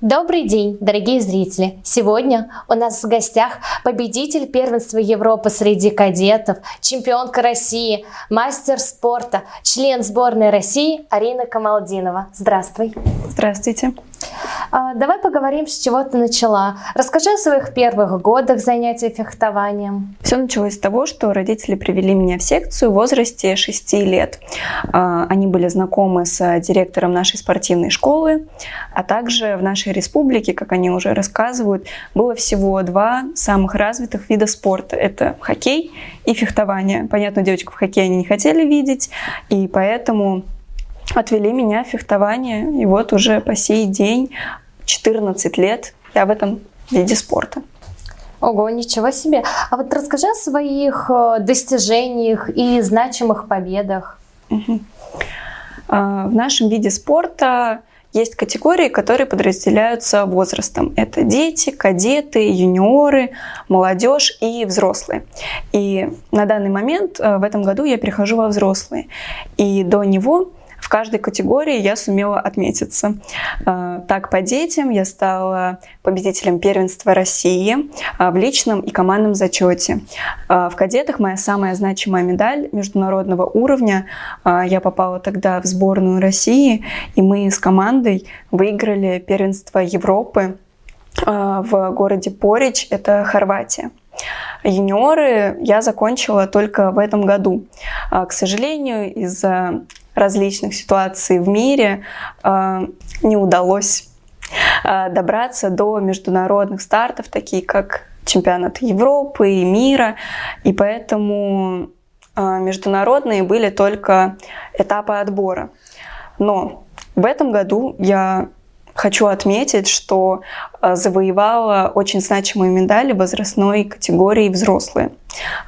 Добрый день, дорогие зрители! Сегодня у нас в гостях победитель первенства Европы среди кадетов, чемпионка России, мастер спорта, член сборной России Арина Камалдинова. Здравствуй! Здравствуйте! А, давай поговорим, с чего ты начала. Расскажи о своих первых годах занятий фехтованием. Все началось с того, что родители привели меня в секцию в возрасте 6 лет. А, они были знакомы с директором нашей спортивной школы, а также в нашей республике, как они уже рассказывают, было всего два самых развитых вида спорта. Это хоккей и фехтование. Понятно, девочку в хоккее они не хотели видеть, и поэтому отвели меня в фехтование. И вот уже по сей день, 14 лет, я в этом виде спорта. Ого, ничего себе. А вот расскажи о своих э, достижениях и значимых победах. Угу. В нашем виде спорта есть категории, которые подразделяются возрастом. Это дети, кадеты, юниоры, молодежь и взрослые. И на данный момент э, в этом году я перехожу во взрослые. И до него каждой категории я сумела отметиться. А, так, по детям я стала победителем первенства России а, в личном и командном зачете. А, в кадетах моя самая значимая медаль международного уровня. Я попала тогда в сборную России, и мы с командой выиграли первенство Европы в городе Порич, это Хорватия. Юниоры я закончила только в этом году. К сожалению, из-за различных ситуаций в мире э, не удалось э, добраться до международных стартов, такие как чемпионат Европы и мира, и поэтому э, международные были только этапы отбора. Но в этом году я Хочу отметить, что э, завоевала очень значимые медали возрастной категории взрослые.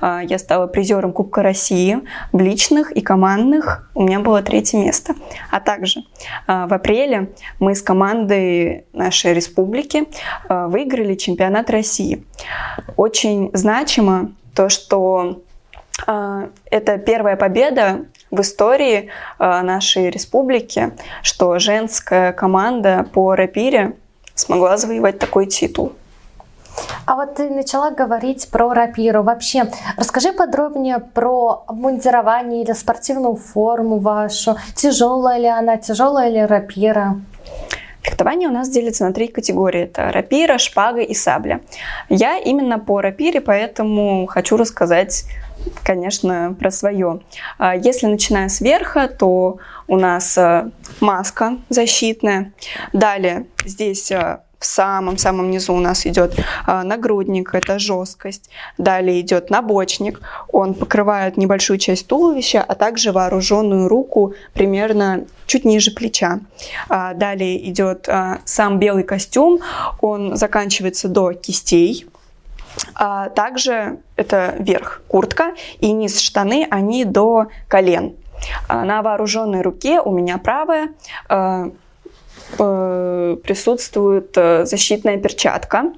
Э, я стала призером Кубка России в личных и командных. У меня было третье место. А также э, в апреле мы с командой нашей республики выиграли чемпионат России. Очень значимо то, что это первая победа в истории э, нашей республики, что женская команда по рапире смогла завоевать такой титул. А вот ты начала говорить про рапиру. Вообще, расскажи подробнее про обмундирование или спортивную форму вашу. Тяжелая ли она, тяжелая ли рапира? Фехтование у нас делится на три категории. Это рапира, шпага и сабля. Я именно по рапире, поэтому хочу рассказать конечно, про свое. А если начиная с верха, то у нас э, маска защитная. Далее здесь э, в самом-самом низу у нас идет э, нагрудник, это жесткость. Далее идет набочник, он покрывает небольшую часть туловища, а также вооруженную руку примерно чуть ниже плеча. А далее идет сам белый костюм, он заканчивается до кистей, а также это верх куртка и низ штаны, они до колен. А на вооруженной руке у меня правая э, присутствует э, защитная перчатка.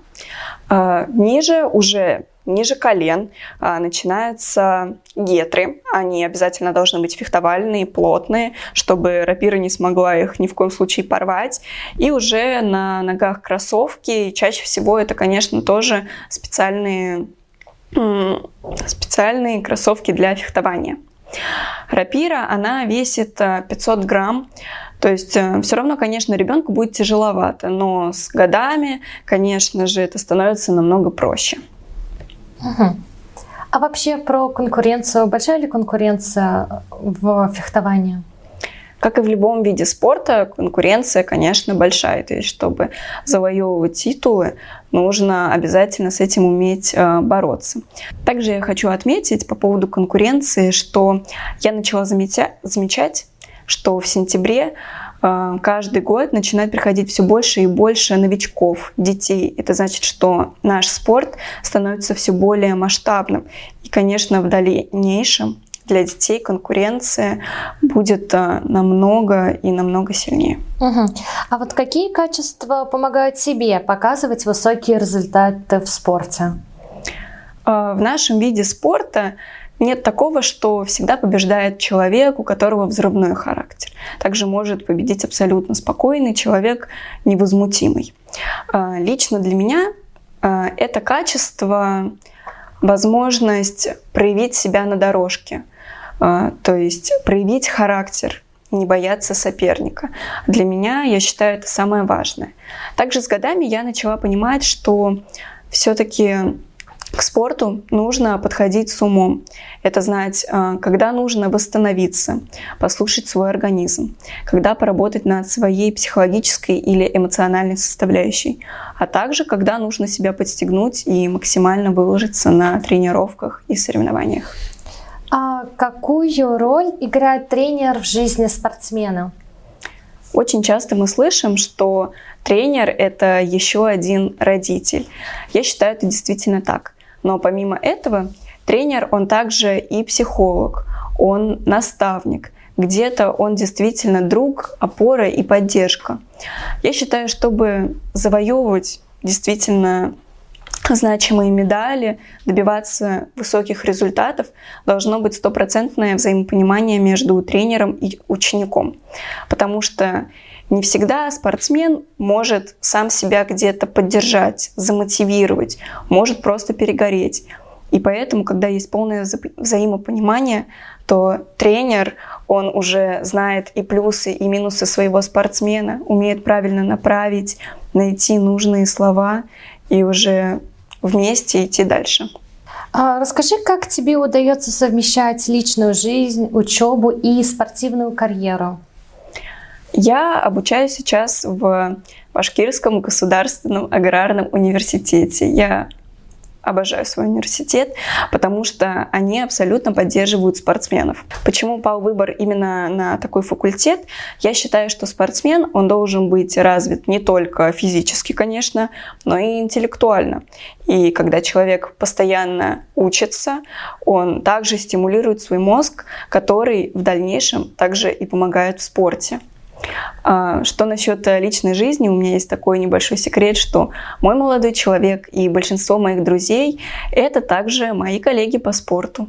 Ниже уже ниже колен а, начинаются гетры. Они обязательно должны быть фехтовальные, плотные, чтобы рапира не смогла их ни в коем случае порвать. И уже на ногах кроссовки. чаще всего это, конечно, тоже специальные, специальные кроссовки для фехтования. Рапира, она весит 500 э, грамм. То есть э, все равно, конечно, ребенку будет тяжеловато, но с годами, конечно же, это становится намного проще. Угу. А вообще про конкуренцию. Большая ли конкуренция в фехтовании? Как и в любом виде спорта, конкуренция, конечно, большая. То есть, чтобы завоевывать титулы, нужно обязательно с этим уметь э, бороться. Также я хочу отметить по поводу конкуренции, что я начала замечать, что в сентябре а, каждый год начинает приходить все больше и больше новичков, детей. Это значит, что наш спорт становится все более масштабным. И, конечно, в дальнейшем для детей конкуренция будет а, намного и намного сильнее. Угу. А вот какие качества помогают тебе показывать высокие результаты в спорте? А, в нашем виде спорта нет такого, что всегда побеждает человек, у которого взрывной характер. Также может победить абсолютно спокойный человек, невозмутимый. А, лично для меня а, это качество возможность проявить себя на дорожке, а, то есть проявить характер, не бояться соперника. Для меня, я считаю, это самое важное. Также с годами я начала понимать, что все-таки к спорту нужно подходить с умом. Это знать, а, когда нужно восстановиться, послушать свой организм, когда поработать над своей психологической или эмоциональной составляющей, а также когда нужно себя подстегнуть и максимально выложиться на тренировках и соревнованиях. А какую роль играет тренер в жизни спортсмена? Очень часто мы слышим, что тренер – это еще один родитель. Я считаю, это действительно так. Но помимо этого, тренер, он также и психолог, он наставник. Где-то он действительно друг, опора и поддержка. Я считаю, чтобы завоевывать действительно значимые медали, добиваться высоких результатов, должно быть стопроцентное взаимопонимание между тренером и учеником. Потому что не всегда спортсмен может сам себя где-то поддержать, замотивировать, может просто перегореть. И поэтому, когда есть полное вза взаимопонимание, то тренер, он уже знает и плюсы, и минусы своего спортсмена, умеет правильно направить, найти нужные слова и уже вместе идти дальше. А расскажи, как тебе удается совмещать личную жизнь, учебу и спортивную карьеру? Я обучаюсь сейчас в Башкирском государственном аграрном университете. Я обожаю свой университет, потому что они абсолютно поддерживают спортсменов. Почему пал выбор именно на такой факультет? Я считаю, что спортсмен, он должен быть развит не только физически, конечно, но и интеллектуально. И когда человек постоянно учится, он также стимулирует свой мозг, который в дальнейшем также и помогает в спорте. А, что насчет э, личной жизни? У меня есть такой небольшой секрет, что мой молодой человек и большинство моих друзей — это также мои коллеги по спорту.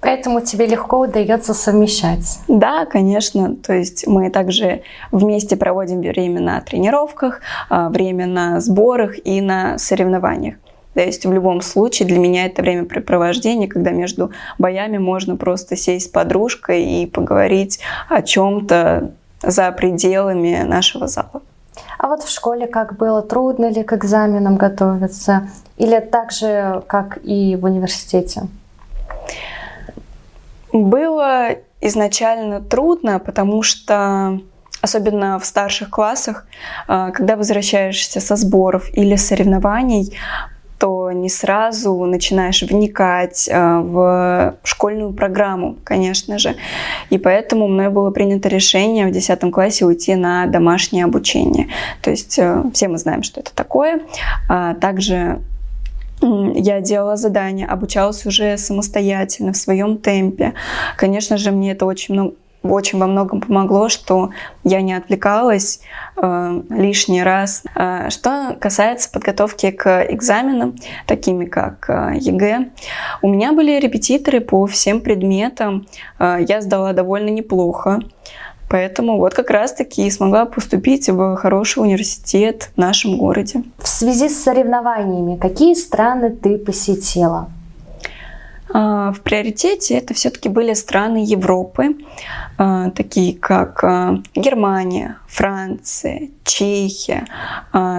Поэтому тебе легко удается совмещать. Да, конечно. То есть мы также вместе проводим время на тренировках, а, время на сборах и на соревнованиях. То есть в любом случае для меня это времяпрепровождение, когда между боями можно просто сесть с подружкой и поговорить о чем-то за пределами нашего зала. А вот в школе как было? Трудно ли к экзаменам готовиться? Или так же, как и в университете? Было изначально трудно, потому что особенно в старших классах, а, когда возвращаешься со сборов или соревнований, то не сразу начинаешь вникать э, в школьную программу, конечно же. И поэтому мной было принято решение в 10 классе уйти на домашнее обучение. То есть э, все мы знаем, что это такое. А также я делала задания, обучалась уже самостоятельно, в своем темпе. Конечно же, мне это очень много очень во многом помогло, что я не отвлекалась э, лишний раз. Э, что касается подготовки к экзаменам, такими как э, ЕГЭ, у меня были репетиторы по всем предметам. Э, я сдала довольно неплохо. Поэтому вот как раз-таки смогла поступить в хороший университет в нашем городе. В связи с соревнованиями, какие страны ты посетила? А, в приоритете это все-таки были страны Европы, а, такие как а, Германия, Франция, Чехия,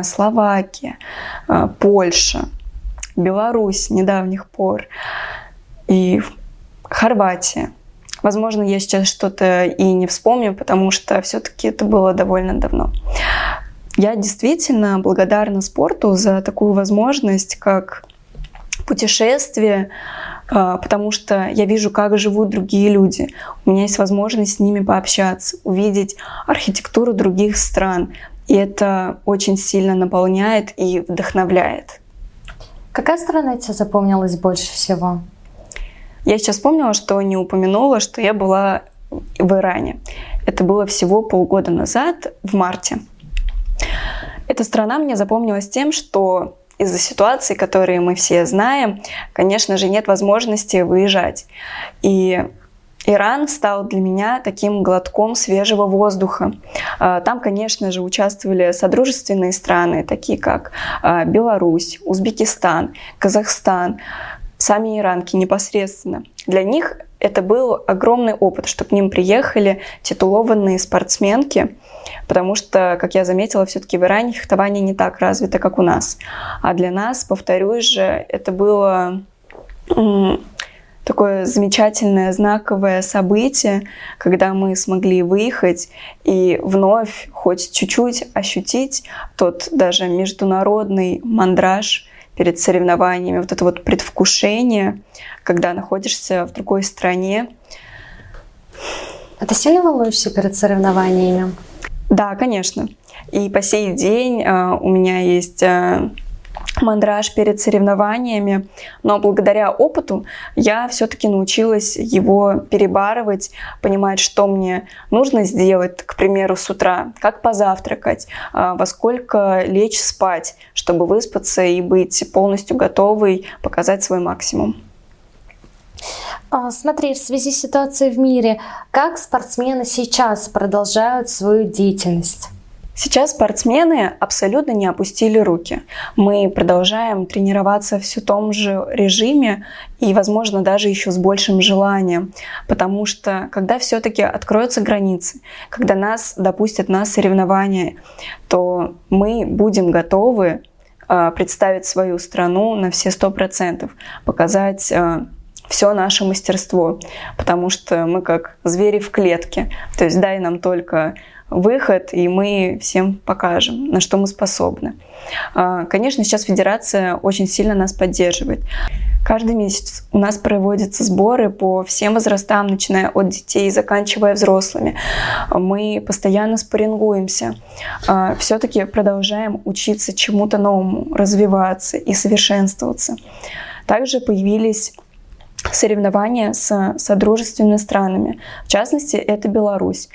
Словакия, Польша, Беларусь недавних пор и Хорватия. Возможно, я сейчас что-то и не вспомню, потому что все-таки это было довольно давно. Я действительно благодарна спорту за такую возможность, как путешествие, потому что я вижу, как живут другие люди. У меня есть возможность с ними пообщаться, увидеть архитектуру других стран. И это очень сильно наполняет и вдохновляет. Какая страна тебе запомнилась больше всего? Я сейчас вспомнила, что не упомянула, что я была в Иране. Это было всего полгода назад, в марте. Эта страна мне запомнилась тем, что из-за ситуации, которые мы все знаем, конечно же, нет возможности выезжать. И Иран стал для меня таким глотком свежего воздуха. А, там, конечно же, участвовали содружественные страны, такие как а, Беларусь, Узбекистан, Казахстан, сами иранки непосредственно. Для них это был огромный опыт, что к ним приехали титулованные спортсменки, потому что, как я заметила, все-таки в Иране фехтование не так развито, как у нас. А для нас, повторюсь же, это было такое замечательное знаковое событие, когда мы смогли выехать и вновь хоть чуть-чуть ощутить тот даже международный мандраж перед соревнованиями, вот это вот предвкушение, когда находишься в другой стране. А ты сильно волнуешься перед соревнованиями? Да, конечно. И по сей день э, у меня есть э, мандраж перед соревнованиями, но благодаря опыту я все-таки научилась его перебарывать, понимать, что мне нужно сделать, к примеру, с утра, как позавтракать, а, во сколько лечь спать, чтобы выспаться и быть полностью готовой показать свой максимум. А, смотри, в связи с ситуацией в мире, как спортсмены сейчас продолжают свою деятельность? Сейчас спортсмены абсолютно не опустили руки. Мы продолжаем тренироваться в все том же режиме и, возможно, даже еще с большим желанием, потому что когда все-таки откроются границы, когда нас допустят на соревнования, то мы будем готовы э, представить свою страну на все сто процентов, показать э, все наше мастерство, потому что мы как звери в клетке. То есть дай нам только выход, и мы всем покажем, на что мы способны. А, конечно, сейчас Федерация очень сильно нас поддерживает. Каждый месяц у нас проводятся сборы по всем возрастам, начиная от детей и заканчивая взрослыми. Мы постоянно спаррингуемся. А, Все-таки продолжаем учиться чему-то новому, развиваться и совершенствоваться. Также появились соревнования с содружественными странами. В частности, это Беларусь.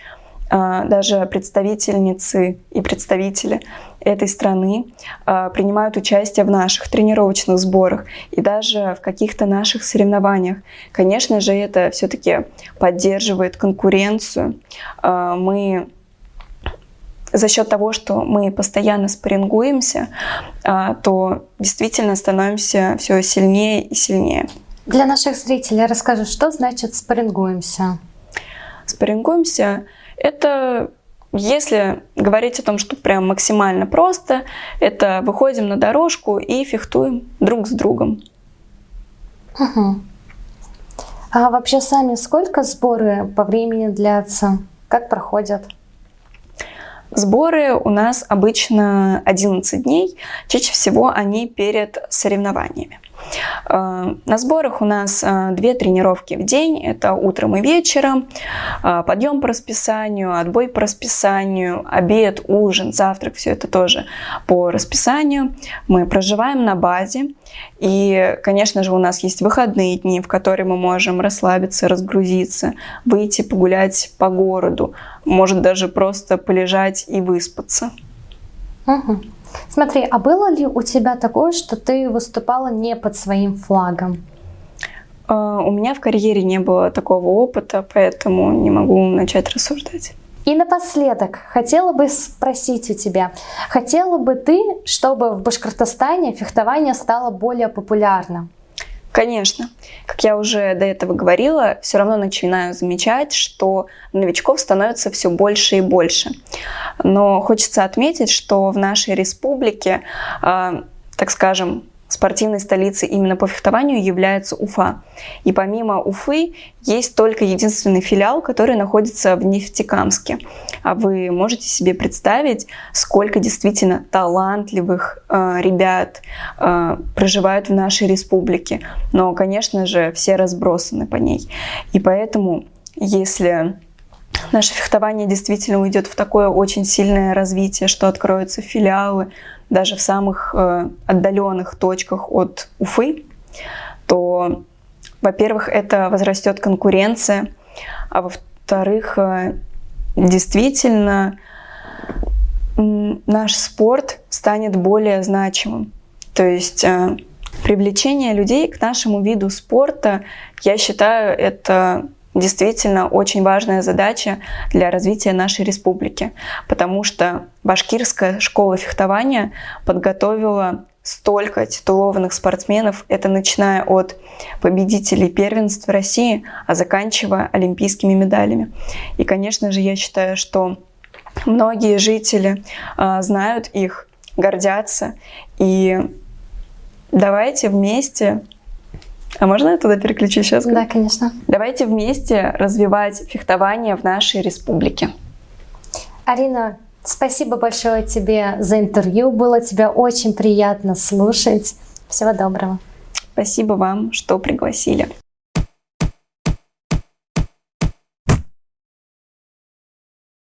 А, даже представительницы и представители этой страны а, принимают участие в наших тренировочных сборах и даже в каких-то наших соревнованиях. Конечно же, это все-таки поддерживает конкуренцию. А, мы за счет того, что мы постоянно спаррингуемся, то действительно становимся все сильнее и сильнее. Для наших зрителей расскажи, что значит спаррингуемся? Спаррингуемся это если говорить о том, что прям максимально просто, это выходим на дорожку и фехтуем друг с другом. Угу. А вообще сами сколько сборы по времени длятся? Как проходят? Сборы у нас обычно 11 дней. Чаще всего они перед соревнованиями. Э, на сборах у нас э, две тренировки в день. Это утром и вечером. Э, подъем по расписанию, отбой по расписанию, обед, ужин, завтрак. Все это тоже по расписанию. Мы проживаем на базе. И, конечно же, у нас есть выходные дни, в которые мы можем расслабиться, разгрузиться, выйти погулять по городу, может даже просто полежать и выспаться. Угу. Смотри, а было ли у тебя такое, что ты выступала не под своим флагом? А, у меня в карьере не было такого опыта, поэтому не могу начать рассуждать. И напоследок хотела бы спросить у тебя, хотела бы ты, чтобы в Башкортостане фехтование стало более популярным? Конечно. Как я уже до этого говорила, все равно начинаю замечать, что новичков становится все больше и больше. Но хочется отметить, что в нашей республике, э, так скажем, спортивной столицей именно по фехтованию является Уфа. И помимо Уфы есть только единственный филиал, который находится в Нефтекамске. А вы можете себе представить, сколько действительно талантливых э, ребят э, проживают в нашей республике. Но, конечно же, все разбросаны по ней. И поэтому, если наше фехтование действительно уйдет в такое очень сильное развитие, что откроются филиалы, даже в самых э, отдаленных точках от Уфы, то, во-первых, это возрастет конкуренция, а во-вторых, э, действительно наш спорт станет более значимым. То есть э, привлечение людей к нашему виду спорта, я считаю, это действительно очень важная задача для развития нашей республики, потому что Башкирская школа фехтования подготовила столько титулованных спортсменов, это начиная от победителей первенства России, а заканчивая олимпийскими медалями. И, конечно же, я считаю, что многие жители э, знают их, гордятся, и давайте вместе а можно я туда переключить сейчас? Да, конечно. Давайте вместе развивать фехтование в нашей республике. Арина, спасибо большое тебе за интервью. Было тебя очень приятно слушать. Всего доброго. Спасибо вам, что пригласили.